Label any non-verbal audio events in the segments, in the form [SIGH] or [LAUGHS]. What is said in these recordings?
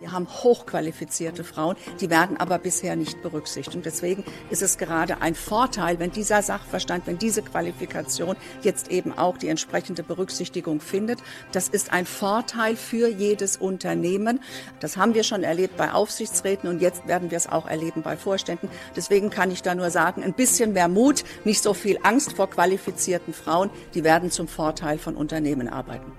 Wir haben hochqualifizierte Frauen, die werden aber bisher nicht berücksichtigt. Und deswegen ist es gerade ein Vorteil, wenn dieser Sachverstand, wenn diese Qualifikation jetzt eben auch die entsprechende Berücksichtigung findet. Das ist ein Vorteil für jedes Unternehmen. Das haben wir schon erlebt bei Aufsichtsräten und jetzt werden wir es auch erleben bei Vorständen. Deswegen kann ich da nur sagen, ein bisschen mehr Mut, nicht so viel Angst vor qualifizierten Frauen. Die werden zum Vorteil von Unternehmen arbeiten.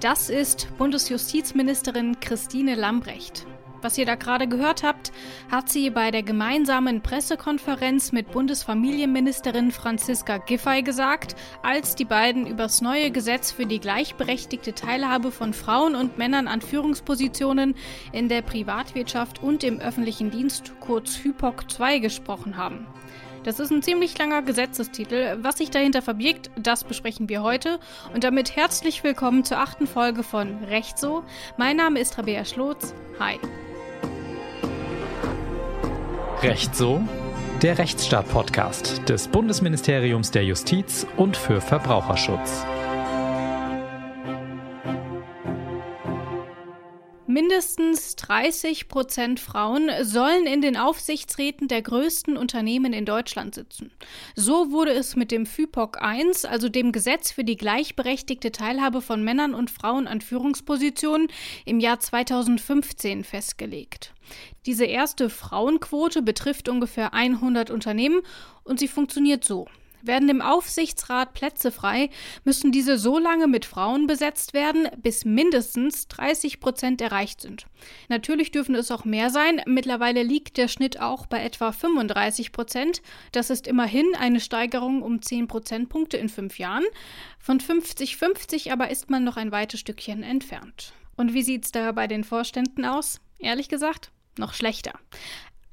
Das ist Bundesjustizministerin Christine Lambrecht. Was ihr da gerade gehört habt, hat sie bei der gemeinsamen Pressekonferenz mit Bundesfamilienministerin Franziska Giffey gesagt, als die beiden übers neue Gesetz für die gleichberechtigte Teilhabe von Frauen und Männern an Führungspositionen in der Privatwirtschaft und im öffentlichen Dienst, kurz HYPOC 2, gesprochen haben. Das ist ein ziemlich langer Gesetzestitel. Was sich dahinter verbirgt, das besprechen wir heute. Und damit herzlich willkommen zur achten Folge von Recht so. Mein Name ist Rabea Schlotz. Hi. Recht so? Der Rechtsstaat-Podcast des Bundesministeriums der Justiz und für Verbraucherschutz. 30 Prozent Frauen sollen in den Aufsichtsräten der größten Unternehmen in Deutschland sitzen. So wurde es mit dem FIPOC 1, also dem Gesetz für die gleichberechtigte Teilhabe von Männern und Frauen an Führungspositionen, im Jahr 2015 festgelegt. Diese erste Frauenquote betrifft ungefähr 100 Unternehmen und sie funktioniert so. Werden im Aufsichtsrat Plätze frei, müssen diese so lange mit Frauen besetzt werden, bis mindestens 30 Prozent erreicht sind. Natürlich dürfen es auch mehr sein. Mittlerweile liegt der Schnitt auch bei etwa 35 Prozent. Das ist immerhin eine Steigerung um 10 Prozentpunkte in fünf Jahren. Von 50-50 aber ist man noch ein weites Stückchen entfernt. Und wie sieht es da bei den Vorständen aus? Ehrlich gesagt, noch schlechter.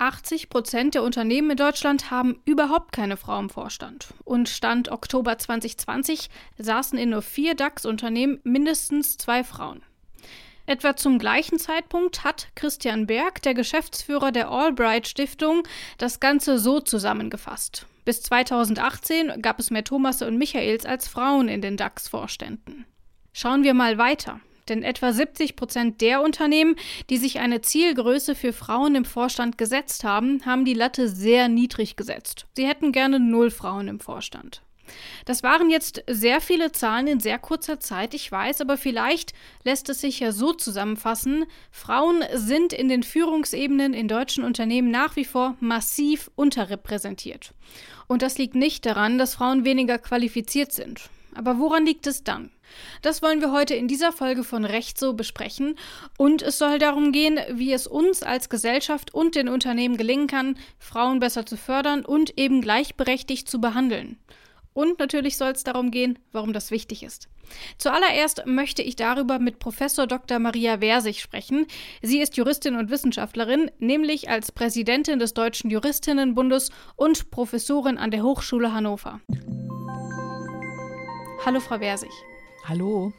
80 Prozent der Unternehmen in Deutschland haben überhaupt keine Frau im Vorstand. Und Stand Oktober 2020 saßen in nur vier DAX-Unternehmen mindestens zwei Frauen. Etwa zum gleichen Zeitpunkt hat Christian Berg, der Geschäftsführer der Albright Stiftung, das Ganze so zusammengefasst. Bis 2018 gab es mehr Thomasse und Michaels als Frauen in den DAX-Vorständen. Schauen wir mal weiter. Denn etwa 70 Prozent der Unternehmen, die sich eine Zielgröße für Frauen im Vorstand gesetzt haben, haben die Latte sehr niedrig gesetzt. Sie hätten gerne null Frauen im Vorstand. Das waren jetzt sehr viele Zahlen in sehr kurzer Zeit, ich weiß, aber vielleicht lässt es sich ja so zusammenfassen, Frauen sind in den Führungsebenen in deutschen Unternehmen nach wie vor massiv unterrepräsentiert. Und das liegt nicht daran, dass Frauen weniger qualifiziert sind. Aber woran liegt es dann? Das wollen wir heute in dieser Folge von Recht so besprechen und es soll darum gehen, wie es uns als Gesellschaft und den Unternehmen gelingen kann, Frauen besser zu fördern und eben gleichberechtigt zu behandeln. Und natürlich soll es darum gehen, warum das wichtig ist. Zuallererst möchte ich darüber mit Professor Dr. Maria Versich sprechen. Sie ist Juristin und Wissenschaftlerin, nämlich als Präsidentin des Deutschen Juristinnenbundes und Professorin an der Hochschule Hannover. Hallo, Frau Versich. Hallo.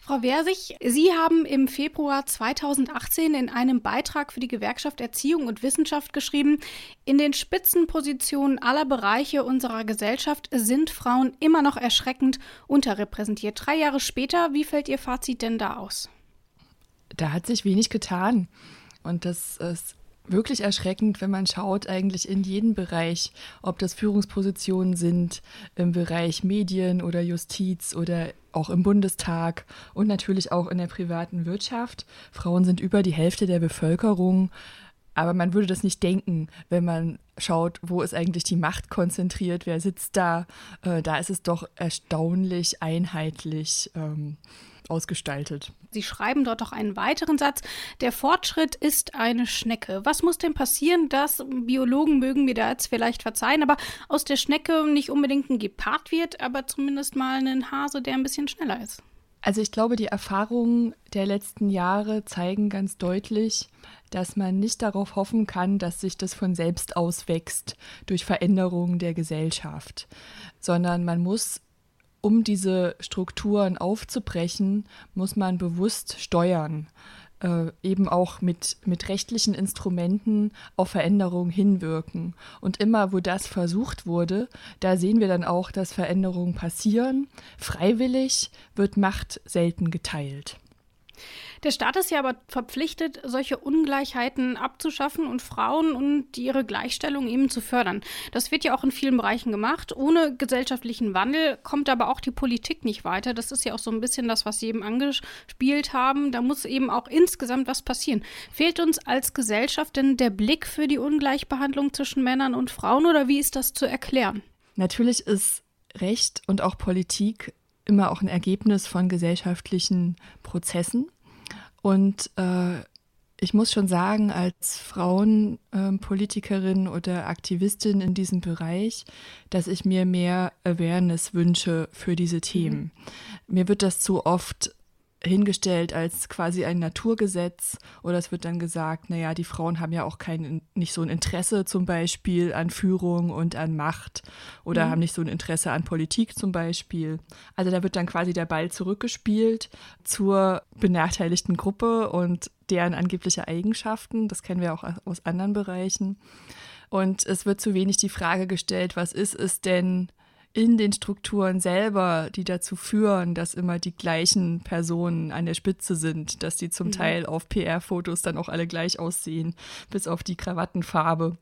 Frau Versich, Sie haben im Februar 2018 in einem Beitrag für die Gewerkschaft Erziehung und Wissenschaft geschrieben, in den Spitzenpositionen aller Bereiche unserer Gesellschaft sind Frauen immer noch erschreckend unterrepräsentiert. Drei Jahre später, wie fällt Ihr Fazit denn da aus? Da hat sich wenig getan. Und das ist wirklich erschreckend, wenn man schaut, eigentlich in jeden Bereich, ob das Führungspositionen sind, im Bereich Medien oder Justiz oder auch im Bundestag und natürlich auch in der privaten Wirtschaft. Frauen sind über die Hälfte der Bevölkerung. Aber man würde das nicht denken, wenn man schaut, wo ist eigentlich die Macht konzentriert, wer sitzt da. Äh, da ist es doch erstaunlich einheitlich. Ähm, ausgestaltet. Sie schreiben dort auch einen weiteren Satz. Der Fortschritt ist eine Schnecke. Was muss denn passieren, dass Biologen mögen mir da jetzt vielleicht verzeihen, aber aus der Schnecke nicht unbedingt ein Gepard wird, aber zumindest mal ein Hase, der ein bisschen schneller ist? Also ich glaube, die Erfahrungen der letzten Jahre zeigen ganz deutlich, dass man nicht darauf hoffen kann, dass sich das von selbst auswächst durch Veränderungen der Gesellschaft, sondern man muss um diese Strukturen aufzubrechen, muss man bewusst steuern, äh, eben auch mit, mit rechtlichen Instrumenten auf Veränderungen hinwirken. Und immer, wo das versucht wurde, da sehen wir dann auch, dass Veränderungen passieren. Freiwillig wird Macht selten geteilt. Der Staat ist ja aber verpflichtet, solche Ungleichheiten abzuschaffen und Frauen und ihre Gleichstellung eben zu fördern. Das wird ja auch in vielen Bereichen gemacht. Ohne gesellschaftlichen Wandel kommt aber auch die Politik nicht weiter. Das ist ja auch so ein bisschen das, was Sie eben angespielt haben. Da muss eben auch insgesamt was passieren. Fehlt uns als Gesellschaft denn der Blick für die Ungleichbehandlung zwischen Männern und Frauen oder wie ist das zu erklären? Natürlich ist Recht und auch Politik immer auch ein Ergebnis von gesellschaftlichen Prozessen. Und äh, ich muss schon sagen, als Frauenpolitikerin äh, oder Aktivistin in diesem Bereich, dass ich mir mehr Awareness wünsche für diese Themen. Mhm. Mir wird das zu oft hingestellt als quasi ein Naturgesetz oder es wird dann gesagt, naja, die Frauen haben ja auch kein, nicht so ein Interesse zum Beispiel an Führung und an Macht oder mhm. haben nicht so ein Interesse an Politik zum Beispiel. Also da wird dann quasi der Ball zurückgespielt zur benachteiligten Gruppe und deren angebliche Eigenschaften. Das kennen wir auch aus anderen Bereichen. Und es wird zu wenig die Frage gestellt, was ist es denn, in den Strukturen selber, die dazu führen, dass immer die gleichen Personen an der Spitze sind, dass die zum mhm. Teil auf PR-Fotos dann auch alle gleich aussehen, bis auf die Krawattenfarbe.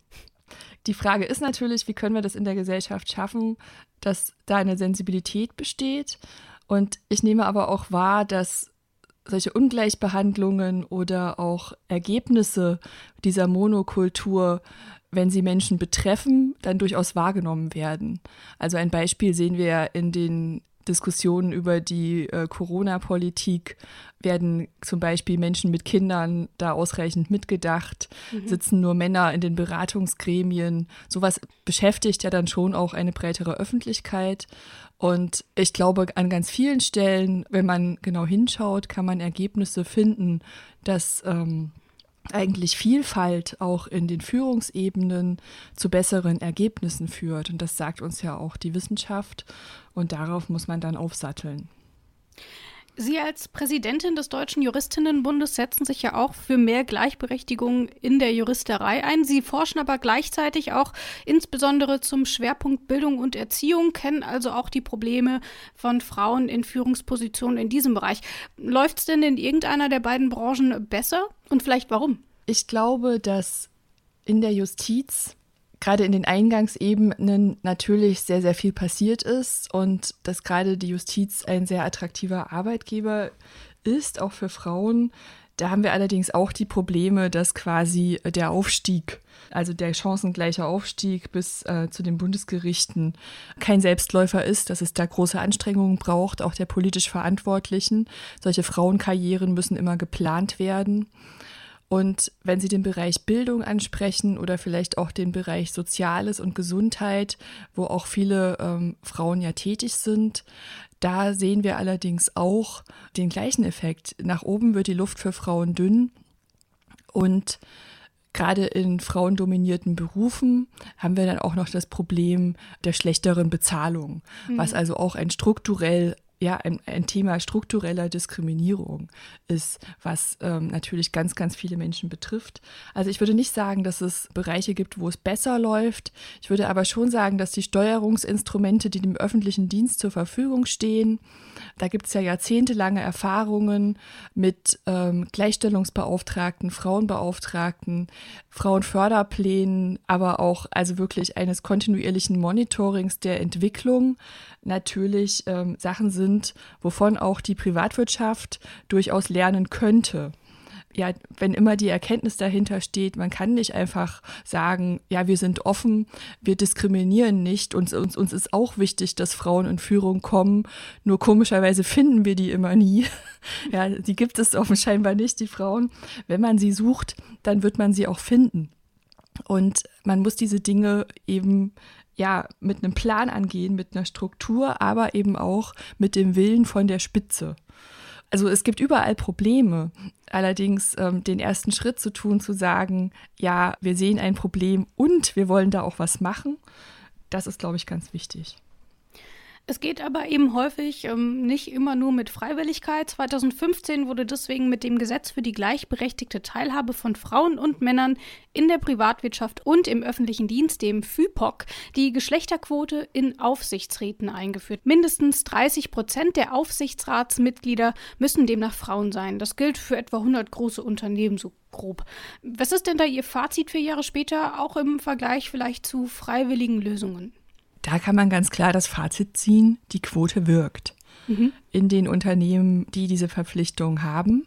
Die Frage ist natürlich, wie können wir das in der Gesellschaft schaffen, dass da eine Sensibilität besteht. Und ich nehme aber auch wahr, dass solche Ungleichbehandlungen oder auch Ergebnisse dieser Monokultur wenn sie Menschen betreffen, dann durchaus wahrgenommen werden. Also ein Beispiel sehen wir in den Diskussionen über die äh, Corona-Politik werden zum Beispiel Menschen mit Kindern da ausreichend mitgedacht, mhm. sitzen nur Männer in den Beratungsgremien. Sowas beschäftigt ja dann schon auch eine breitere Öffentlichkeit. Und ich glaube, an ganz vielen Stellen, wenn man genau hinschaut, kann man Ergebnisse finden, dass ähm, eigentlich Vielfalt auch in den Führungsebenen zu besseren Ergebnissen führt. Und das sagt uns ja auch die Wissenschaft. Und darauf muss man dann aufsatteln. Sie als Präsidentin des Deutschen Juristinnenbundes setzen sich ja auch für mehr Gleichberechtigung in der Juristerei ein. Sie forschen aber gleichzeitig auch insbesondere zum Schwerpunkt Bildung und Erziehung, kennen also auch die Probleme von Frauen in Führungspositionen in diesem Bereich. Läuft es denn in irgendeiner der beiden Branchen besser und vielleicht warum? Ich glaube, dass in der Justiz gerade in den Eingangsebenen natürlich sehr, sehr viel passiert ist und dass gerade die Justiz ein sehr attraktiver Arbeitgeber ist, auch für Frauen. Da haben wir allerdings auch die Probleme, dass quasi der Aufstieg, also der chancengleiche Aufstieg bis äh, zu den Bundesgerichten kein Selbstläufer ist, dass es da große Anstrengungen braucht, auch der politisch Verantwortlichen. Solche Frauenkarrieren müssen immer geplant werden. Und wenn Sie den Bereich Bildung ansprechen oder vielleicht auch den Bereich Soziales und Gesundheit, wo auch viele ähm, Frauen ja tätig sind, da sehen wir allerdings auch den gleichen Effekt. Nach oben wird die Luft für Frauen dünn und gerade in frauendominierten Berufen haben wir dann auch noch das Problem der schlechteren Bezahlung, mhm. was also auch ein strukturell ja ein, ein, Thema struktureller Diskriminierung ist, was ähm, natürlich ganz, ganz viele Menschen betrifft. Also ich würde nicht sagen, dass es Bereiche gibt, wo es besser läuft. Ich würde aber schon sagen, dass die Steuerungsinstrumente, die dem öffentlichen Dienst zur Verfügung stehen, da gibt es ja jahrzehntelange Erfahrungen mit ähm, Gleichstellungsbeauftragten, Frauenbeauftragten, Frauenförderplänen, aber auch also wirklich eines kontinuierlichen Monitorings der Entwicklung natürlich ähm, Sachen sind, wovon auch die Privatwirtschaft durchaus lernen könnte ja, wenn immer die Erkenntnis dahinter steht, man kann nicht einfach sagen, ja, wir sind offen, wir diskriminieren nicht, uns, uns, uns ist auch wichtig, dass Frauen in Führung kommen, nur komischerweise finden wir die immer nie. [LAUGHS] ja, die gibt es offenscheinbar nicht, die Frauen. Wenn man sie sucht, dann wird man sie auch finden. Und man muss diese Dinge eben ja, mit einem Plan angehen, mit einer Struktur, aber eben auch mit dem Willen von der Spitze. Also es gibt überall Probleme. Allerdings ähm, den ersten Schritt zu tun, zu sagen, ja, wir sehen ein Problem und wir wollen da auch was machen, das ist, glaube ich, ganz wichtig. Es geht aber eben häufig ähm, nicht immer nur mit Freiwilligkeit. 2015 wurde deswegen mit dem Gesetz für die gleichberechtigte Teilhabe von Frauen und Männern in der Privatwirtschaft und im öffentlichen Dienst, dem FIPOC, die Geschlechterquote in Aufsichtsräten eingeführt. Mindestens 30 Prozent der Aufsichtsratsmitglieder müssen demnach Frauen sein. Das gilt für etwa 100 große Unternehmen, so grob. Was ist denn da Ihr Fazit vier Jahre später, auch im Vergleich vielleicht zu freiwilligen Lösungen? Da kann man ganz klar das Fazit ziehen, die Quote wirkt. Mhm. In den Unternehmen, die diese Verpflichtung haben,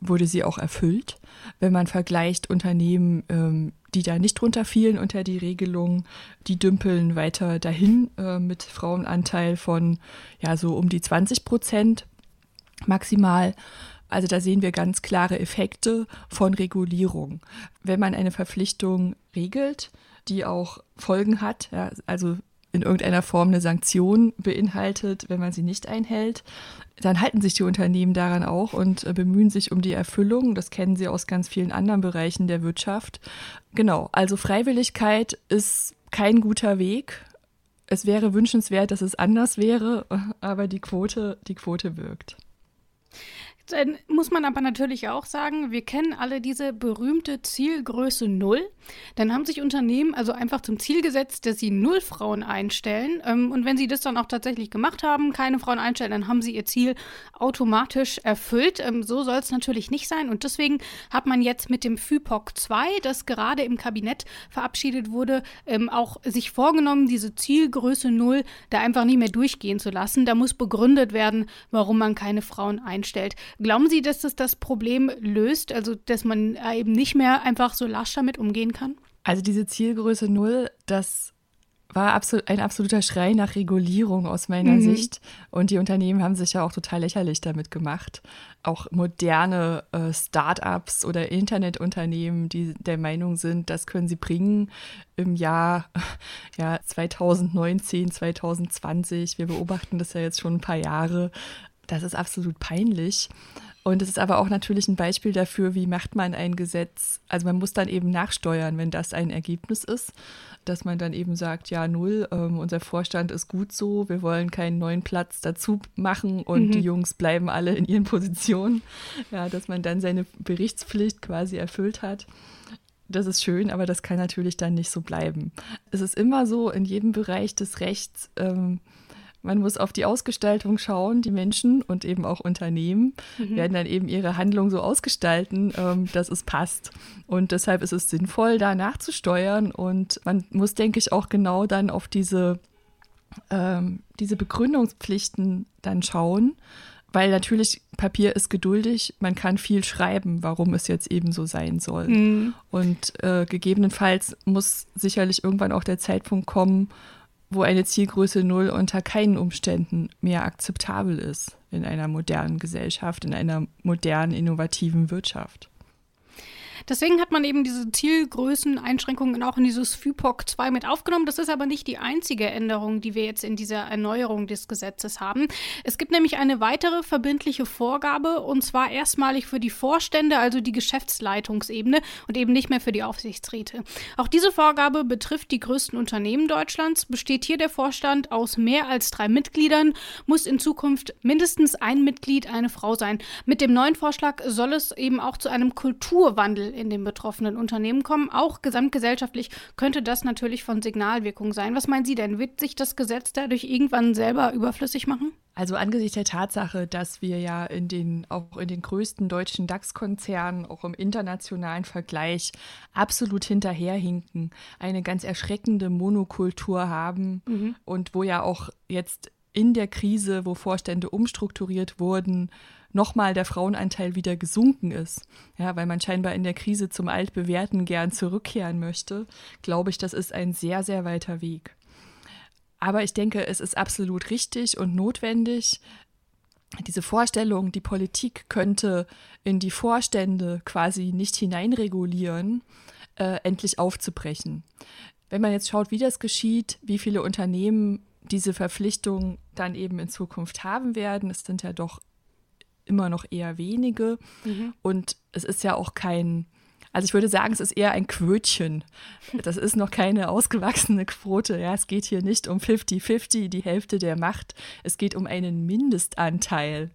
wurde sie auch erfüllt. Wenn man vergleicht Unternehmen, ähm, die da nicht drunter fielen unter die Regelung, die dümpeln weiter dahin äh, mit Frauenanteil von ja so um die 20 Prozent maximal. Also da sehen wir ganz klare Effekte von Regulierung. Wenn man eine Verpflichtung regelt, die auch Folgen hat, ja, also in irgendeiner Form eine Sanktion beinhaltet, wenn man sie nicht einhält, dann halten sich die Unternehmen daran auch und äh, bemühen sich um die Erfüllung. Das kennen sie aus ganz vielen anderen Bereichen der Wirtschaft. Genau, also Freiwilligkeit ist kein guter Weg. Es wäre wünschenswert, dass es anders wäre, [LAUGHS] aber die Quote, die Quote wirkt. Dann muss man aber natürlich auch sagen, wir kennen alle diese berühmte Zielgröße Null. Dann haben sich Unternehmen also einfach zum Ziel gesetzt, dass sie null Frauen einstellen. Ähm, und wenn sie das dann auch tatsächlich gemacht haben, keine Frauen einstellen, dann haben sie ihr Ziel automatisch erfüllt. Ähm, so soll es natürlich nicht sein. Und deswegen hat man jetzt mit dem FIPOC 2, das gerade im Kabinett verabschiedet wurde, ähm, auch sich vorgenommen, diese Zielgröße Null da einfach nicht mehr durchgehen zu lassen. Da muss begründet werden, warum man keine Frauen einstellt. Glauben Sie, dass das das Problem löst, also dass man eben nicht mehr einfach so lasch damit umgehen kann? Also diese Zielgröße Null, das war absolut, ein absoluter Schrei nach Regulierung aus meiner mhm. Sicht. Und die Unternehmen haben sich ja auch total lächerlich damit gemacht. Auch moderne äh, Start-ups oder Internetunternehmen, die der Meinung sind, das können sie bringen im Jahr [LAUGHS] ja, 2019, 2020. Wir beobachten das ja jetzt schon ein paar Jahre. Das ist absolut peinlich. Und es ist aber auch natürlich ein Beispiel dafür, wie macht man ein Gesetz. Also man muss dann eben nachsteuern, wenn das ein Ergebnis ist, dass man dann eben sagt, ja, null, ähm, unser Vorstand ist gut so, wir wollen keinen neuen Platz dazu machen und mhm. die Jungs bleiben alle in ihren [LAUGHS] Positionen. Ja, dass man dann seine Berichtspflicht quasi erfüllt hat. Das ist schön, aber das kann natürlich dann nicht so bleiben. Es ist immer so in jedem Bereich des Rechts, ähm, man muss auf die Ausgestaltung schauen. Die Menschen und eben auch Unternehmen mhm. werden dann eben ihre Handlung so ausgestalten, ähm, dass es passt. Und deshalb ist es sinnvoll, da nachzusteuern. Und man muss, denke ich, auch genau dann auf diese, ähm, diese Begründungspflichten dann schauen. Weil natürlich Papier ist geduldig, man kann viel schreiben, warum es jetzt eben so sein soll. Mhm. Und äh, gegebenenfalls muss sicherlich irgendwann auch der Zeitpunkt kommen, wo eine Zielgröße Null unter keinen Umständen mehr akzeptabel ist in einer modernen Gesellschaft, in einer modernen, innovativen Wirtschaft. Deswegen hat man eben diese Zielgrößeneinschränkungen auch in dieses FIPOC 2 mit aufgenommen. Das ist aber nicht die einzige Änderung, die wir jetzt in dieser Erneuerung des Gesetzes haben. Es gibt nämlich eine weitere verbindliche Vorgabe und zwar erstmalig für die Vorstände, also die Geschäftsleitungsebene und eben nicht mehr für die Aufsichtsräte. Auch diese Vorgabe betrifft die größten Unternehmen Deutschlands. Besteht hier der Vorstand aus mehr als drei Mitgliedern, muss in Zukunft mindestens ein Mitglied eine Frau sein. Mit dem neuen Vorschlag soll es eben auch zu einem Kulturwandel in den betroffenen Unternehmen kommen. Auch gesamtgesellschaftlich könnte das natürlich von Signalwirkung sein. Was meinen Sie denn? Wird sich das Gesetz dadurch irgendwann selber überflüssig machen? Also angesichts der Tatsache, dass wir ja in den, auch in den größten deutschen DAX-Konzernen, auch im internationalen Vergleich, absolut hinterherhinken, eine ganz erschreckende Monokultur haben mhm. und wo ja auch jetzt in der Krise, wo Vorstände umstrukturiert wurden, nochmal der Frauenanteil wieder gesunken ist, ja, weil man scheinbar in der Krise zum Altbewährten gern zurückkehren möchte, glaube ich, das ist ein sehr, sehr weiter Weg. Aber ich denke, es ist absolut richtig und notwendig, diese Vorstellung, die Politik könnte in die Vorstände quasi nicht hineinregulieren, äh, endlich aufzubrechen. Wenn man jetzt schaut, wie das geschieht, wie viele Unternehmen diese Verpflichtung dann eben in Zukunft haben werden, es sind ja doch immer noch eher wenige. Mhm. Und es ist ja auch kein Also ich würde sagen, es ist eher ein Quötchen. Das ist noch keine ausgewachsene Quote. Ja, es geht hier nicht um 50-50, die Hälfte der Macht. Es geht um einen Mindestanteil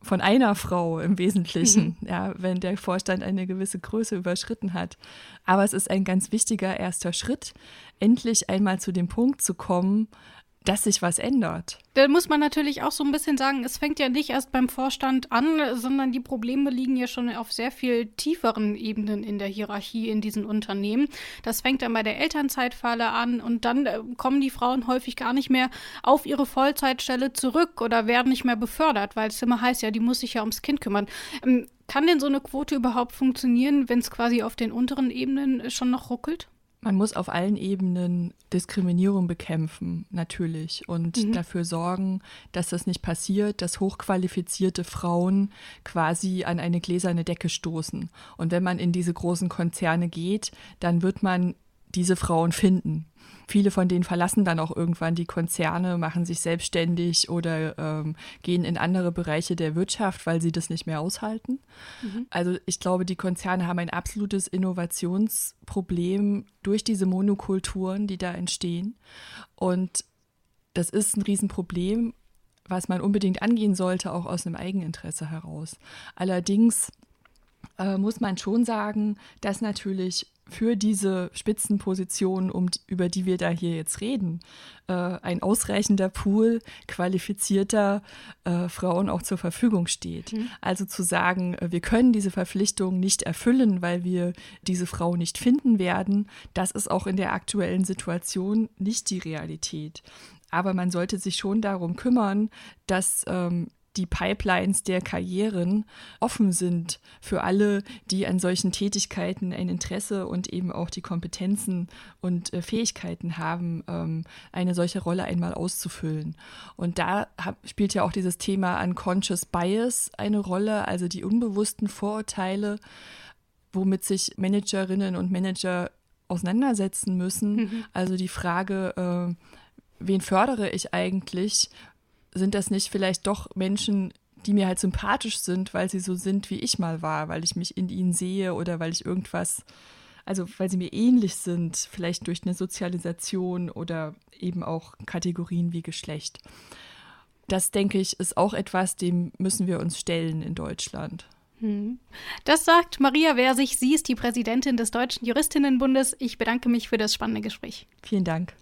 von einer Frau im Wesentlichen, mhm. ja, wenn der Vorstand eine gewisse Größe überschritten hat. Aber es ist ein ganz wichtiger erster Schritt, endlich einmal zu dem Punkt zu kommen, dass sich was ändert. Da muss man natürlich auch so ein bisschen sagen, es fängt ja nicht erst beim Vorstand an, sondern die Probleme liegen ja schon auf sehr viel tieferen Ebenen in der Hierarchie in diesen Unternehmen. Das fängt dann bei der Elternzeitfalle an und dann äh, kommen die Frauen häufig gar nicht mehr auf ihre Vollzeitstelle zurück oder werden nicht mehr befördert, weil es immer heißt, ja, die muss sich ja ums Kind kümmern. Ähm, kann denn so eine Quote überhaupt funktionieren, wenn es quasi auf den unteren Ebenen schon noch ruckelt? Man muss auf allen Ebenen Diskriminierung bekämpfen, natürlich, und mhm. dafür sorgen, dass das nicht passiert, dass hochqualifizierte Frauen quasi an eine gläserne Decke stoßen. Und wenn man in diese großen Konzerne geht, dann wird man diese Frauen finden. Viele von denen verlassen dann auch irgendwann die Konzerne, machen sich selbstständig oder ähm, gehen in andere Bereiche der Wirtschaft, weil sie das nicht mehr aushalten. Mhm. Also ich glaube, die Konzerne haben ein absolutes Innovationsproblem durch diese Monokulturen, die da entstehen. Und das ist ein Riesenproblem, was man unbedingt angehen sollte, auch aus einem Eigeninteresse heraus. Allerdings äh, muss man schon sagen, dass natürlich für diese Spitzenposition, um, über die wir da hier jetzt reden, äh, ein ausreichender Pool qualifizierter äh, Frauen auch zur Verfügung steht. Mhm. Also zu sagen, äh, wir können diese Verpflichtung nicht erfüllen, weil wir diese Frau nicht finden werden, das ist auch in der aktuellen Situation nicht die Realität. Aber man sollte sich schon darum kümmern, dass ähm, die Pipelines der Karrieren offen sind für alle, die an solchen Tätigkeiten ein Interesse und eben auch die Kompetenzen und äh, Fähigkeiten haben, ähm, eine solche Rolle einmal auszufüllen. Und da hab, spielt ja auch dieses Thema Unconscious Bias eine Rolle, also die unbewussten Vorurteile, womit sich Managerinnen und Manager auseinandersetzen müssen. Mhm. Also die Frage, äh, wen fördere ich eigentlich sind das nicht vielleicht doch Menschen, die mir halt sympathisch sind, weil sie so sind, wie ich mal war, weil ich mich in ihnen sehe oder weil ich irgendwas, also weil sie mir ähnlich sind, vielleicht durch eine Sozialisation oder eben auch Kategorien wie Geschlecht. Das denke ich, ist auch etwas, dem müssen wir uns stellen in Deutschland. Hm. Das sagt Maria Versich. Sie ist die Präsidentin des Deutschen Juristinnenbundes. Ich bedanke mich für das spannende Gespräch. Vielen Dank.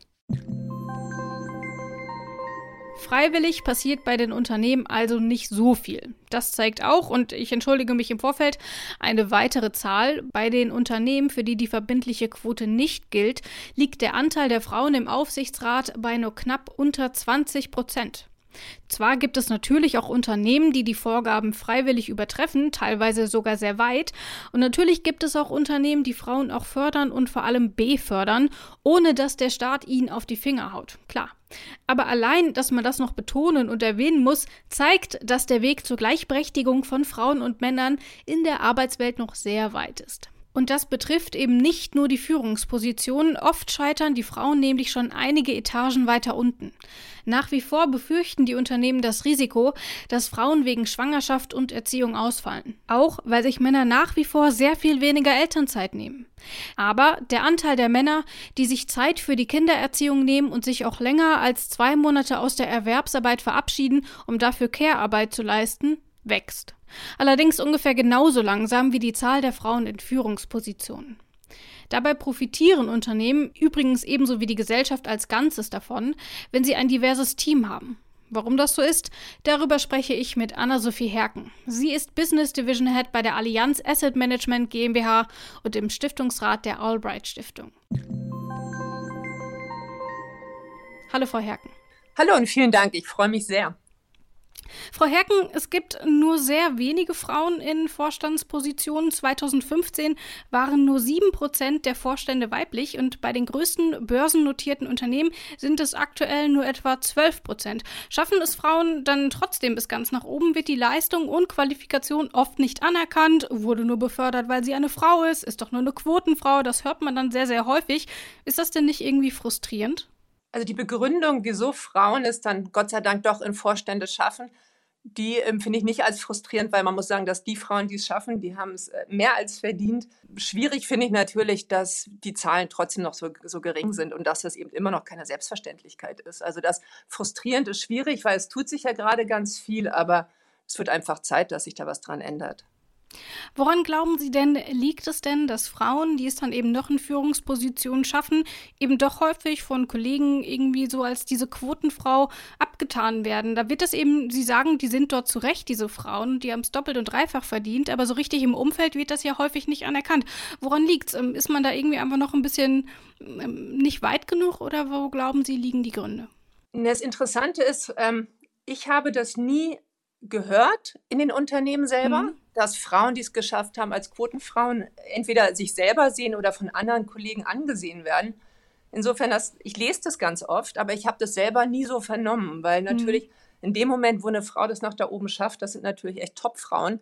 Freiwillig passiert bei den Unternehmen also nicht so viel. Das zeigt auch, und ich entschuldige mich im Vorfeld, eine weitere Zahl. Bei den Unternehmen, für die die verbindliche Quote nicht gilt, liegt der Anteil der Frauen im Aufsichtsrat bei nur knapp unter 20 Prozent. Zwar gibt es natürlich auch Unternehmen, die die Vorgaben freiwillig übertreffen, teilweise sogar sehr weit, und natürlich gibt es auch Unternehmen, die Frauen auch fördern und vor allem befördern, ohne dass der Staat ihnen auf die Finger haut. Klar. Aber allein, dass man das noch betonen und erwähnen muss, zeigt, dass der Weg zur Gleichberechtigung von Frauen und Männern in der Arbeitswelt noch sehr weit ist. Und das betrifft eben nicht nur die Führungspositionen. Oft scheitern die Frauen nämlich schon einige Etagen weiter unten. Nach wie vor befürchten die Unternehmen das Risiko, dass Frauen wegen Schwangerschaft und Erziehung ausfallen. Auch weil sich Männer nach wie vor sehr viel weniger Elternzeit nehmen. Aber der Anteil der Männer, die sich Zeit für die Kindererziehung nehmen und sich auch länger als zwei Monate aus der Erwerbsarbeit verabschieden, um dafür Care-Arbeit zu leisten, wächst. Allerdings ungefähr genauso langsam wie die Zahl der Frauen in Führungspositionen. Dabei profitieren Unternehmen übrigens ebenso wie die Gesellschaft als Ganzes davon, wenn sie ein diverses Team haben. Warum das so ist, darüber spreche ich mit Anna-Sophie Herken. Sie ist Business Division Head bei der Allianz Asset Management GmbH und im Stiftungsrat der Albright Stiftung. Hallo, Frau Herken. Hallo und vielen Dank. Ich freue mich sehr. Frau Herken, es gibt nur sehr wenige Frauen in Vorstandspositionen. 2015 waren nur sieben Prozent der Vorstände weiblich und bei den größten börsennotierten Unternehmen sind es aktuell nur etwa 12 Prozent. Schaffen es Frauen dann trotzdem bis ganz nach oben, wird die Leistung und Qualifikation oft nicht anerkannt, wurde nur befördert, weil sie eine Frau ist, ist doch nur eine Quotenfrau, das hört man dann sehr, sehr häufig. Ist das denn nicht irgendwie frustrierend? Also die Begründung, wieso Frauen es dann Gott sei Dank doch in Vorstände schaffen, die empfinde ich nicht als frustrierend, weil man muss sagen, dass die Frauen, die es schaffen, die haben es äh, mehr als verdient. Schwierig finde ich natürlich, dass die Zahlen trotzdem noch so, so gering sind und dass das eben immer noch keine Selbstverständlichkeit ist. Also das frustrierend ist schwierig, weil es tut sich ja gerade ganz viel, aber es wird einfach Zeit, dass sich da was dran ändert. Woran glauben Sie denn, liegt es denn, dass Frauen, die es dann eben noch in Führungspositionen schaffen, eben doch häufig von Kollegen irgendwie so als diese Quotenfrau abgetan werden? Da wird es eben, Sie sagen, die sind dort zu Recht, diese Frauen, die haben es doppelt und dreifach verdient, aber so richtig im Umfeld wird das ja häufig nicht anerkannt. Woran liegt es? Ähm, ist man da irgendwie einfach noch ein bisschen ähm, nicht weit genug oder wo glauben Sie, liegen die Gründe? Das Interessante ist, ähm, ich habe das nie gehört in den Unternehmen selber, mhm. Dass Frauen, die es geschafft haben, als Quotenfrauen entweder sich selber sehen oder von anderen Kollegen angesehen werden. Insofern, das, ich lese das ganz oft, aber ich habe das selber nie so vernommen, weil mhm. natürlich mhm. in dem Moment, wo eine Frau das nach da oben schafft, das sind natürlich echt Top-Frauen.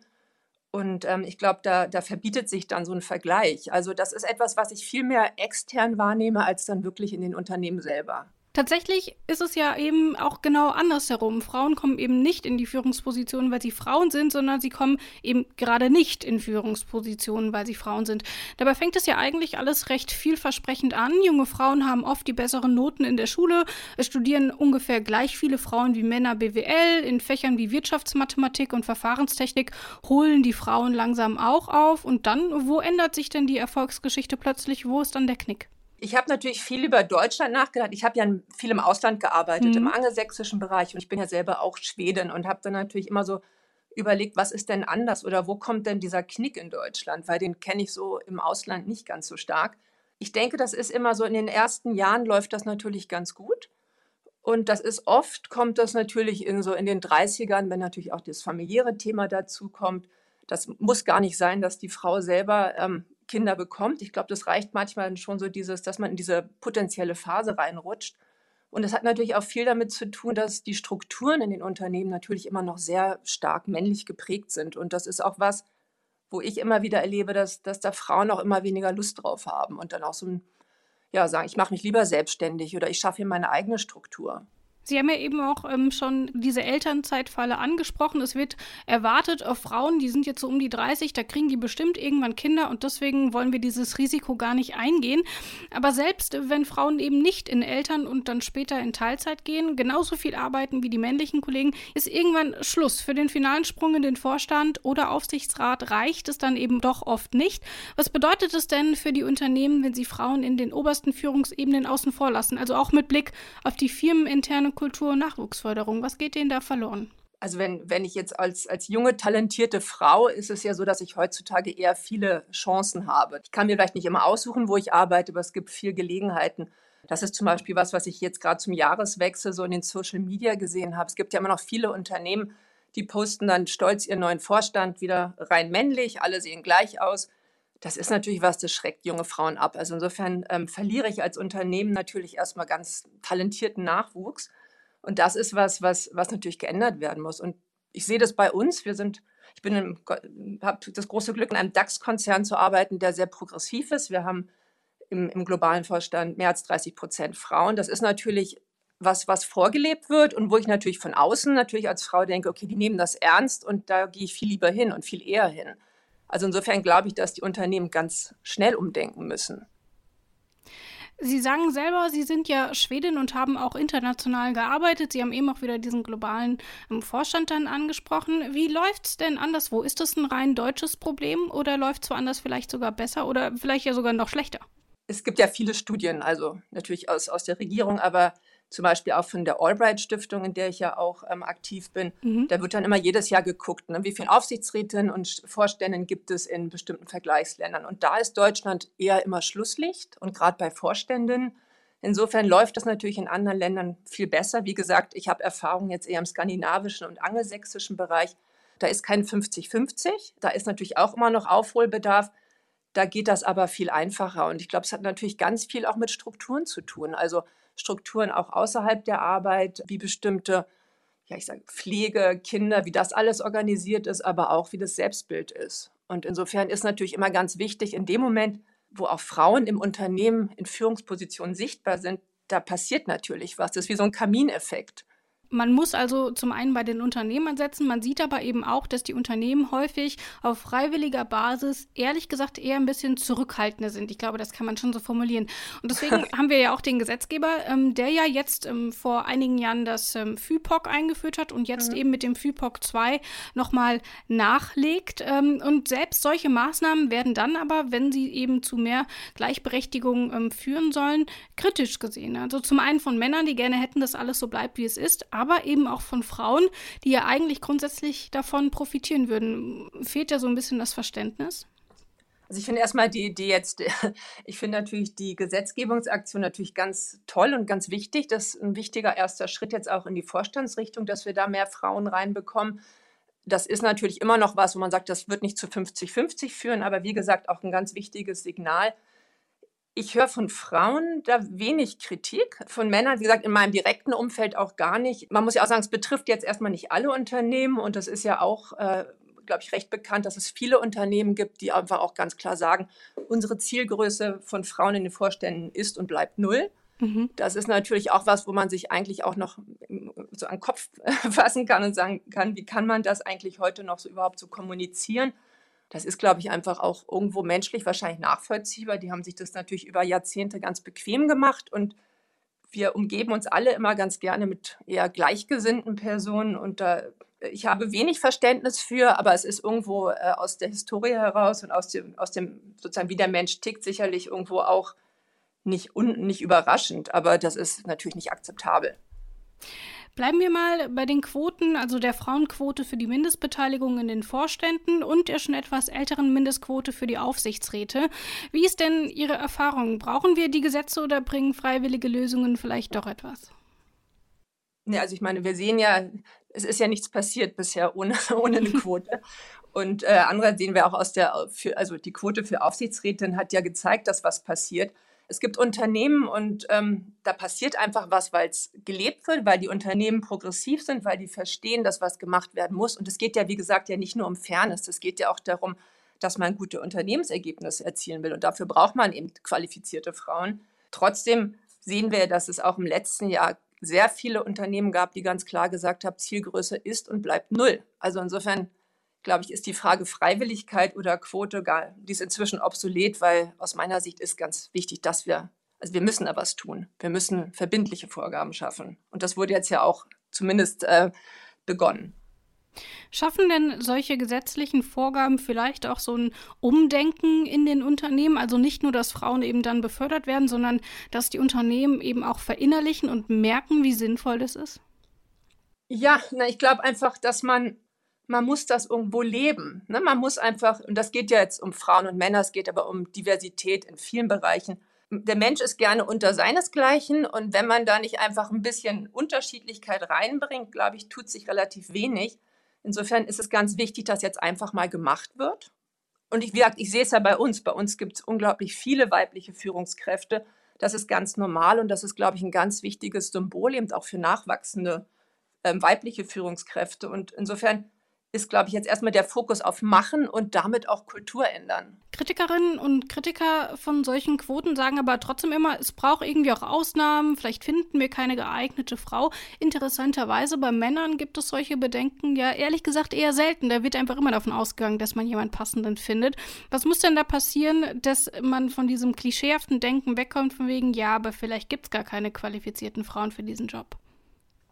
Und ähm, ich glaube, da, da verbietet sich dann so ein Vergleich. Also das ist etwas, was ich viel mehr extern wahrnehme, als dann wirklich in den Unternehmen selber. Tatsächlich ist es ja eben auch genau andersherum. Frauen kommen eben nicht in die Führungspositionen, weil sie Frauen sind, sondern sie kommen eben gerade nicht in Führungspositionen, weil sie Frauen sind. Dabei fängt es ja eigentlich alles recht vielversprechend an. Junge Frauen haben oft die besseren Noten in der Schule. Es studieren ungefähr gleich viele Frauen wie Männer BWL. In Fächern wie Wirtschaftsmathematik und Verfahrenstechnik holen die Frauen langsam auch auf. Und dann, wo ändert sich denn die Erfolgsgeschichte plötzlich? Wo ist dann der Knick? Ich habe natürlich viel über Deutschland nachgedacht. Ich habe ja viel im Ausland gearbeitet, mhm. im angelsächsischen Bereich. Und ich bin ja selber auch Schwedin und habe dann natürlich immer so überlegt, was ist denn anders oder wo kommt denn dieser Knick in Deutschland? Weil den kenne ich so im Ausland nicht ganz so stark. Ich denke, das ist immer so, in den ersten Jahren läuft das natürlich ganz gut. Und das ist oft, kommt das natürlich in so in den 30ern, wenn natürlich auch das familiäre Thema dazu kommt. Das muss gar nicht sein, dass die Frau selber ähm, Kinder bekommt. Ich glaube, das reicht manchmal schon so dieses, dass man in diese potenzielle Phase reinrutscht. Und das hat natürlich auch viel damit zu tun, dass die Strukturen in den Unternehmen natürlich immer noch sehr stark männlich geprägt sind. Und das ist auch was, wo ich immer wieder erlebe, dass, dass da Frauen auch immer weniger Lust drauf haben und dann auch so ein, ja, sagen, ich mache mich lieber selbstständig oder ich schaffe hier meine eigene Struktur. Sie haben ja eben auch ähm, schon diese Elternzeitfalle angesprochen. Es wird erwartet auf Frauen, die sind jetzt so um die 30, da kriegen die bestimmt irgendwann Kinder und deswegen wollen wir dieses Risiko gar nicht eingehen. Aber selbst wenn Frauen eben nicht in Eltern und dann später in Teilzeit gehen, genauso viel arbeiten wie die männlichen Kollegen, ist irgendwann Schluss. Für den finalen Sprung in den Vorstand oder Aufsichtsrat reicht es dann eben doch oft nicht. Was bedeutet es denn für die Unternehmen, wenn sie Frauen in den obersten Führungsebenen außen vor lassen? Also auch mit Blick auf die firmeninterne Kultur- und Nachwuchsförderung. Was geht denen da verloren? Also wenn, wenn ich jetzt als, als junge, talentierte Frau, ist es ja so, dass ich heutzutage eher viele Chancen habe. Ich kann mir vielleicht nicht immer aussuchen, wo ich arbeite, aber es gibt viel Gelegenheiten. Das ist zum Beispiel was, was ich jetzt gerade zum Jahreswechsel so in den Social Media gesehen habe. Es gibt ja immer noch viele Unternehmen, die posten dann stolz ihren neuen Vorstand wieder rein männlich, alle sehen gleich aus. Das ist natürlich was, das schreckt junge Frauen ab. Also insofern ähm, verliere ich als Unternehmen natürlich erstmal ganz talentierten Nachwuchs. Und das ist was, was, was natürlich geändert werden muss. Und ich sehe das bei uns. Wir sind, ich bin, habe das große Glück, in einem DAX-Konzern zu arbeiten, der sehr progressiv ist. Wir haben im, im globalen Vorstand mehr als 30 Prozent Frauen. Das ist natürlich was, was vorgelebt wird und wo ich natürlich von außen natürlich als Frau denke, okay, die nehmen das ernst und da gehe ich viel lieber hin und viel eher hin. Also insofern glaube ich, dass die Unternehmen ganz schnell umdenken müssen. Sie sagen selber, Sie sind ja Schwedin und haben auch international gearbeitet. Sie haben eben auch wieder diesen globalen ähm, Vorstand dann angesprochen. Wie läuft es denn anderswo? Ist das ein rein deutsches Problem oder läuft es woanders vielleicht sogar besser oder vielleicht ja sogar noch schlechter? Es gibt ja viele Studien, also natürlich aus, aus der Regierung, aber zum Beispiel auch von der Albright Stiftung, in der ich ja auch ähm, aktiv bin. Mhm. Da wird dann immer jedes Jahr geguckt, ne, wie viele Aufsichtsrätinnen und Vorständen gibt es in bestimmten Vergleichsländern. Und da ist Deutschland eher immer Schlusslicht und gerade bei Vorständen. Insofern läuft das natürlich in anderen Ländern viel besser. Wie gesagt, ich habe Erfahrung jetzt eher im skandinavischen und angelsächsischen Bereich. Da ist kein 50-50. Da ist natürlich auch immer noch Aufholbedarf. Da geht das aber viel einfacher. Und ich glaube, es hat natürlich ganz viel auch mit Strukturen zu tun. Also Strukturen auch außerhalb der Arbeit, wie bestimmte, ja, ich sage Pflege, Kinder, wie das alles organisiert ist, aber auch wie das Selbstbild ist. Und insofern ist natürlich immer ganz wichtig, in dem Moment, wo auch Frauen im Unternehmen in Führungspositionen sichtbar sind, da passiert natürlich was. Das ist wie so ein Kamineffekt. Man muss also zum einen bei den Unternehmen ansetzen, man sieht aber eben auch, dass die Unternehmen häufig auf freiwilliger Basis ehrlich gesagt eher ein bisschen zurückhaltender sind. Ich glaube, das kann man schon so formulieren. Und deswegen [LAUGHS] haben wir ja auch den Gesetzgeber, ähm, der ja jetzt ähm, vor einigen Jahren das ähm, FIPOC eingeführt hat und jetzt mhm. eben mit dem FIPOC 2 nochmal nachlegt. Ähm, und selbst solche Maßnahmen werden dann aber, wenn sie eben zu mehr Gleichberechtigung ähm, führen sollen, kritisch gesehen. Also zum einen von Männern, die gerne hätten, dass alles so bleibt, wie es ist, aber eben auch von Frauen, die ja eigentlich grundsätzlich davon profitieren würden. Fehlt ja so ein bisschen das Verständnis? Also ich finde erstmal die Idee jetzt, [LAUGHS] ich finde natürlich die Gesetzgebungsaktion natürlich ganz toll und ganz wichtig. Das ist ein wichtiger erster Schritt jetzt auch in die Vorstandsrichtung, dass wir da mehr Frauen reinbekommen. Das ist natürlich immer noch was, wo man sagt, das wird nicht zu 50-50 führen, aber wie gesagt, auch ein ganz wichtiges Signal, ich höre von Frauen da wenig Kritik, von Männern, wie gesagt, in meinem direkten Umfeld auch gar nicht. Man muss ja auch sagen, es betrifft jetzt erstmal nicht alle Unternehmen und das ist ja auch, äh, glaube ich, recht bekannt, dass es viele Unternehmen gibt, die einfach auch ganz klar sagen, unsere Zielgröße von Frauen in den Vorständen ist und bleibt null. Mhm. Das ist natürlich auch was, wo man sich eigentlich auch noch so an den Kopf [LAUGHS] fassen kann und sagen kann, wie kann man das eigentlich heute noch so überhaupt so kommunizieren? Das ist, glaube ich, einfach auch irgendwo menschlich wahrscheinlich nachvollziehbar. Die haben sich das natürlich über Jahrzehnte ganz bequem gemacht und wir umgeben uns alle immer ganz gerne mit eher gleichgesinnten Personen und da ich habe wenig Verständnis für, aber es ist irgendwo äh, aus der Historie heraus und aus dem, aus dem, sozusagen, wie der Mensch tickt, sicherlich irgendwo auch nicht, un, nicht überraschend, aber das ist natürlich nicht akzeptabel. Bleiben wir mal bei den Quoten, also der Frauenquote für die Mindestbeteiligung in den Vorständen und der schon etwas älteren Mindestquote für die Aufsichtsräte. Wie ist denn Ihre Erfahrung? Brauchen wir die Gesetze oder bringen freiwillige Lösungen vielleicht doch etwas? Ja, also ich meine, wir sehen ja, es ist ja nichts passiert bisher ohne, [LAUGHS] ohne eine Quote. Und äh, andererseits sehen wir auch aus der, für, also die Quote für Aufsichtsrätin hat ja gezeigt, dass was passiert. Es gibt Unternehmen und ähm, da passiert einfach was, weil es gelebt wird, weil die Unternehmen progressiv sind, weil die verstehen, dass was gemacht werden muss. Und es geht ja, wie gesagt, ja nicht nur um Fairness, es geht ja auch darum, dass man gute Unternehmensergebnisse erzielen will. Und dafür braucht man eben qualifizierte Frauen. Trotzdem sehen wir, dass es auch im letzten Jahr sehr viele Unternehmen gab, die ganz klar gesagt haben, Zielgröße ist und bleibt null. Also insofern glaube ich, ist die Frage Freiwilligkeit oder Quote gar, die ist inzwischen obsolet, weil aus meiner Sicht ist ganz wichtig, dass wir, also wir müssen da was tun. Wir müssen verbindliche Vorgaben schaffen. Und das wurde jetzt ja auch zumindest äh, begonnen. Schaffen denn solche gesetzlichen Vorgaben vielleicht auch so ein Umdenken in den Unternehmen? Also nicht nur, dass Frauen eben dann befördert werden, sondern dass die Unternehmen eben auch verinnerlichen und merken, wie sinnvoll das ist? Ja, na, ich glaube einfach, dass man man muss das irgendwo leben. Ne? Man muss einfach, und das geht ja jetzt um Frauen und Männer, es geht aber um Diversität in vielen Bereichen. Der Mensch ist gerne unter seinesgleichen und wenn man da nicht einfach ein bisschen Unterschiedlichkeit reinbringt, glaube ich, tut sich relativ wenig. Insofern ist es ganz wichtig, dass jetzt einfach mal gemacht wird. Und ich, wie ich sehe es ja bei uns. Bei uns gibt es unglaublich viele weibliche Führungskräfte. Das ist ganz normal und das ist, glaube ich, ein ganz wichtiges Symbol eben auch für nachwachsende äh, weibliche Führungskräfte. Und insofern ist, glaube ich, jetzt erstmal der Fokus auf Machen und damit auch Kultur ändern. Kritikerinnen und Kritiker von solchen Quoten sagen aber trotzdem immer, es braucht irgendwie auch Ausnahmen, vielleicht finden wir keine geeignete Frau. Interessanterweise bei Männern gibt es solche Bedenken ja ehrlich gesagt eher selten. Da wird einfach immer davon ausgegangen, dass man jemanden passenden findet. Was muss denn da passieren, dass man von diesem klischeehaften Denken wegkommt, von wegen, ja, aber vielleicht gibt es gar keine qualifizierten Frauen für diesen Job?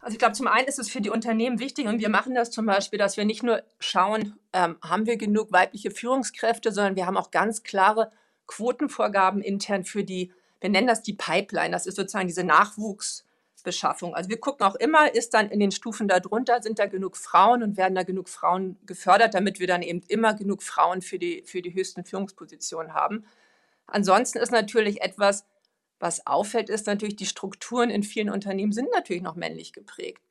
Also ich glaube, zum einen ist es für die Unternehmen wichtig und wir machen das zum Beispiel, dass wir nicht nur schauen, ähm, haben wir genug weibliche Führungskräfte, sondern wir haben auch ganz klare Quotenvorgaben intern für die, wir nennen das die Pipeline, das ist sozusagen diese Nachwuchsbeschaffung. Also wir gucken auch immer, ist dann in den Stufen darunter, sind da genug Frauen und werden da genug Frauen gefördert, damit wir dann eben immer genug Frauen für die, für die höchsten Führungspositionen haben. Ansonsten ist natürlich etwas, was auffällt, ist natürlich, die Strukturen in vielen Unternehmen sind natürlich noch männlich geprägt.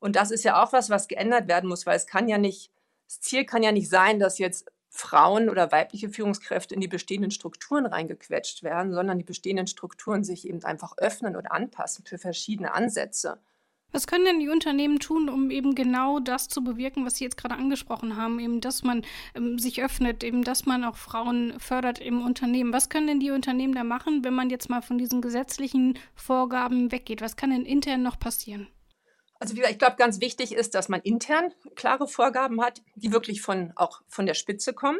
Und das ist ja auch was, was geändert werden muss, weil es kann ja nicht, das Ziel kann ja nicht sein, dass jetzt Frauen oder weibliche Führungskräfte in die bestehenden Strukturen reingequetscht werden, sondern die bestehenden Strukturen sich eben einfach öffnen und anpassen für verschiedene Ansätze. Was können denn die Unternehmen tun, um eben genau das zu bewirken, was Sie jetzt gerade angesprochen haben, eben, dass man ähm, sich öffnet, eben, dass man auch Frauen fördert im Unternehmen? Was können denn die Unternehmen da machen, wenn man jetzt mal von diesen gesetzlichen Vorgaben weggeht? Was kann denn intern noch passieren? Also ich glaube, ganz wichtig ist, dass man intern klare Vorgaben hat, die wirklich von, auch von der Spitze kommen.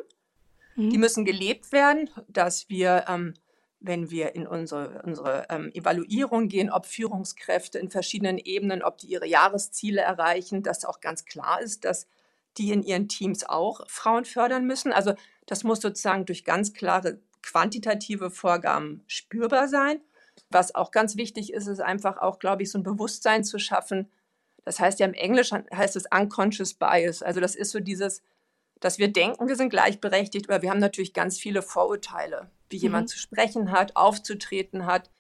Mhm. Die müssen gelebt werden, dass wir, ähm, wenn wir in unsere, unsere ähm, Evaluierung gehen, ob Führungskräfte in verschiedenen Ebenen, ob die ihre Jahresziele erreichen, dass auch ganz klar ist, dass die in ihren Teams auch Frauen fördern müssen. Also das muss sozusagen durch ganz klare quantitative Vorgaben spürbar sein. Was auch ganz wichtig ist, ist einfach auch, glaube ich, so ein Bewusstsein zu schaffen. Das heißt ja im Englischen heißt es unconscious bias. Also das ist so dieses, dass wir denken, wir sind gleichberechtigt, aber wir haben natürlich ganz viele Vorurteile, wie jemand mhm. zu sprechen hat, aufzutreten hat,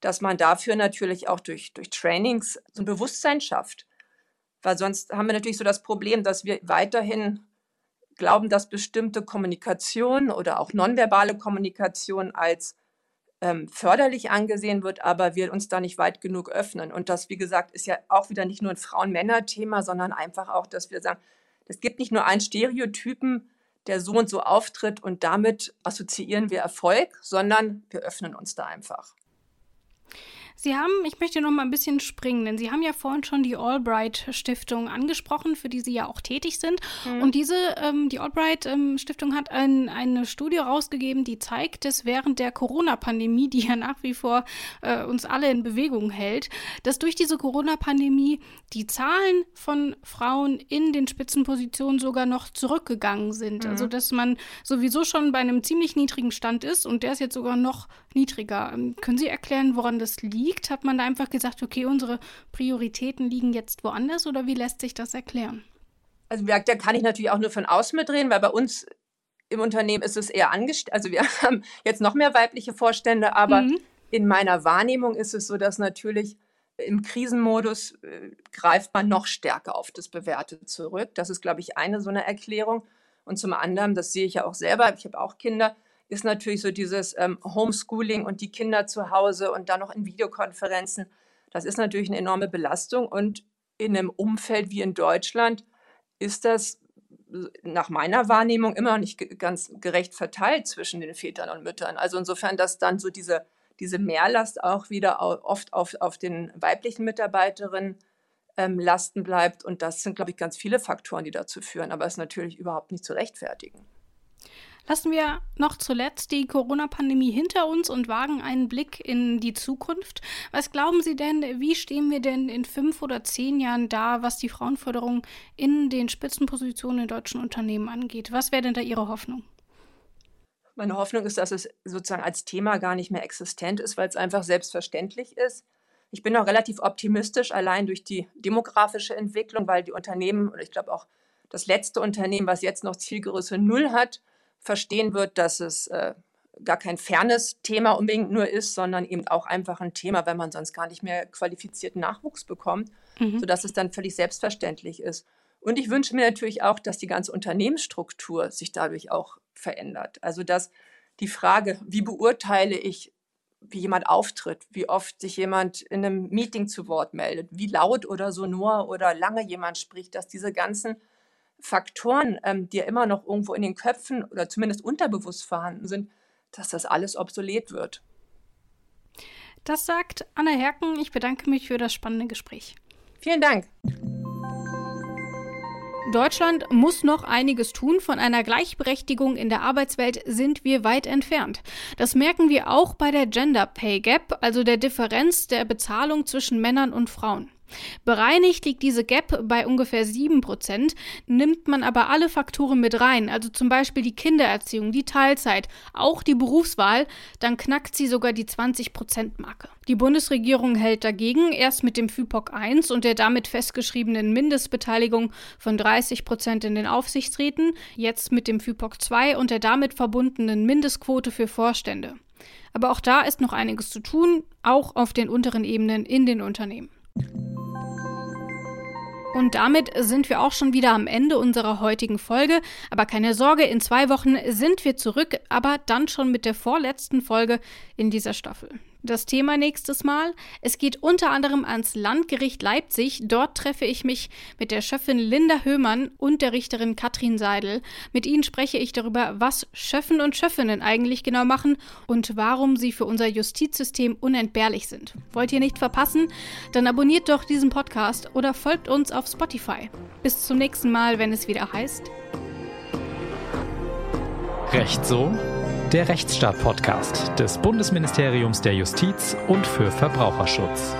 dass man dafür natürlich auch durch, durch Trainings so ein Bewusstsein schafft. Weil sonst haben wir natürlich so das Problem, dass wir weiterhin glauben, dass bestimmte Kommunikation oder auch nonverbale Kommunikation als ähm, förderlich angesehen wird, aber wir uns da nicht weit genug öffnen. Und das, wie gesagt, ist ja auch wieder nicht nur ein Frauen-Männer-Thema, sondern einfach auch, dass wir sagen, es gibt nicht nur einen Stereotypen, der so und so auftritt und damit assoziieren wir Erfolg, sondern wir öffnen uns da einfach. Sie haben, ich möchte noch mal ein bisschen springen, denn Sie haben ja vorhin schon die Albright Stiftung angesprochen, für die Sie ja auch tätig sind. Mhm. Und diese, ähm, die Albright ähm, Stiftung hat ein, eine Studie rausgegeben, die zeigt, dass während der Corona-Pandemie, die ja nach wie vor äh, uns alle in Bewegung hält, dass durch diese Corona-Pandemie die Zahlen von Frauen in den Spitzenpositionen sogar noch zurückgegangen sind. Mhm. Also dass man sowieso schon bei einem ziemlich niedrigen Stand ist und der ist jetzt sogar noch niedriger. Ähm, können Sie erklären, woran das liegt? Liegt? Hat man da einfach gesagt, okay, unsere Prioritäten liegen jetzt woanders oder wie lässt sich das erklären? Also da kann ich natürlich auch nur von außen mitreden, weil bei uns im Unternehmen ist es eher angestellt. Also wir [LAUGHS] haben jetzt noch mehr weibliche Vorstände, aber mhm. in meiner Wahrnehmung ist es so, dass natürlich im Krisenmodus äh, greift man noch stärker auf das Bewährte zurück. Das ist, glaube ich, eine so eine Erklärung. Und zum anderen, das sehe ich ja auch selber, ich habe auch Kinder, ist natürlich so dieses ähm, Homeschooling und die Kinder zu Hause und dann noch in Videokonferenzen. Das ist natürlich eine enorme Belastung und in einem Umfeld wie in Deutschland ist das nach meiner Wahrnehmung immer noch nicht ganz gerecht verteilt zwischen den Vätern und Müttern. Also insofern, dass dann so diese, diese Mehrlast auch wieder oft auf, auf den weiblichen Mitarbeiterinnen ähm, lasten bleibt. Und das sind, glaube ich, ganz viele Faktoren, die dazu führen. Aber es ist natürlich überhaupt nicht zu rechtfertigen. Lassen wir noch zuletzt die Corona-Pandemie hinter uns und wagen einen Blick in die Zukunft. Was glauben Sie denn, wie stehen wir denn in fünf oder zehn Jahren da, was die Frauenförderung in den Spitzenpositionen in deutschen Unternehmen angeht? Was wäre denn da Ihre Hoffnung? Meine Hoffnung ist, dass es sozusagen als Thema gar nicht mehr existent ist, weil es einfach selbstverständlich ist. Ich bin auch relativ optimistisch, allein durch die demografische Entwicklung, weil die Unternehmen, oder ich glaube auch das letzte Unternehmen, was jetzt noch Zielgröße Null hat, verstehen wird, dass es äh, gar kein fernes Thema unbedingt nur ist, sondern eben auch einfach ein Thema, wenn man sonst gar nicht mehr qualifizierten Nachwuchs bekommt, mhm. sodass es dann völlig selbstverständlich ist. Und ich wünsche mir natürlich auch, dass die ganze Unternehmensstruktur sich dadurch auch verändert. Also dass die Frage, wie beurteile ich, wie jemand auftritt, wie oft sich jemand in einem Meeting zu Wort meldet, wie laut oder sonor oder lange jemand spricht, dass diese ganzen Faktoren, ähm, die ja immer noch irgendwo in den Köpfen oder zumindest unterbewusst vorhanden sind, dass das alles obsolet wird. Das sagt Anna Herken. Ich bedanke mich für das spannende Gespräch. Vielen Dank. Deutschland muss noch einiges tun. Von einer Gleichberechtigung in der Arbeitswelt sind wir weit entfernt. Das merken wir auch bei der Gender Pay Gap, also der Differenz der Bezahlung zwischen Männern und Frauen. Bereinigt liegt diese Gap bei ungefähr 7%, nimmt man aber alle Faktoren mit rein, also zum Beispiel die Kindererziehung, die Teilzeit, auch die Berufswahl, dann knackt sie sogar die 20%-Marke. Die Bundesregierung hält dagegen erst mit dem FIPOC 1 und der damit festgeschriebenen Mindestbeteiligung von 30% in den Aufsichtsräten, jetzt mit dem FIPOC 2 und der damit verbundenen Mindestquote für Vorstände. Aber auch da ist noch einiges zu tun, auch auf den unteren Ebenen in den Unternehmen. Und damit sind wir auch schon wieder am Ende unserer heutigen Folge. Aber keine Sorge, in zwei Wochen sind wir zurück, aber dann schon mit der vorletzten Folge in dieser Staffel. Das Thema nächstes Mal. Es geht unter anderem ans Landgericht Leipzig. Dort treffe ich mich mit der Schöffin Linda Höhmann und der Richterin Katrin Seidel. Mit ihnen spreche ich darüber, was Schöffen und Schöffinnen eigentlich genau machen und warum sie für unser Justizsystem unentbehrlich sind. Wollt ihr nicht verpassen? Dann abonniert doch diesen Podcast oder folgt uns auf Spotify. Bis zum nächsten Mal, wenn es wieder heißt. Recht so der Rechtsstaat-Podcast des Bundesministeriums der Justiz und für Verbraucherschutz.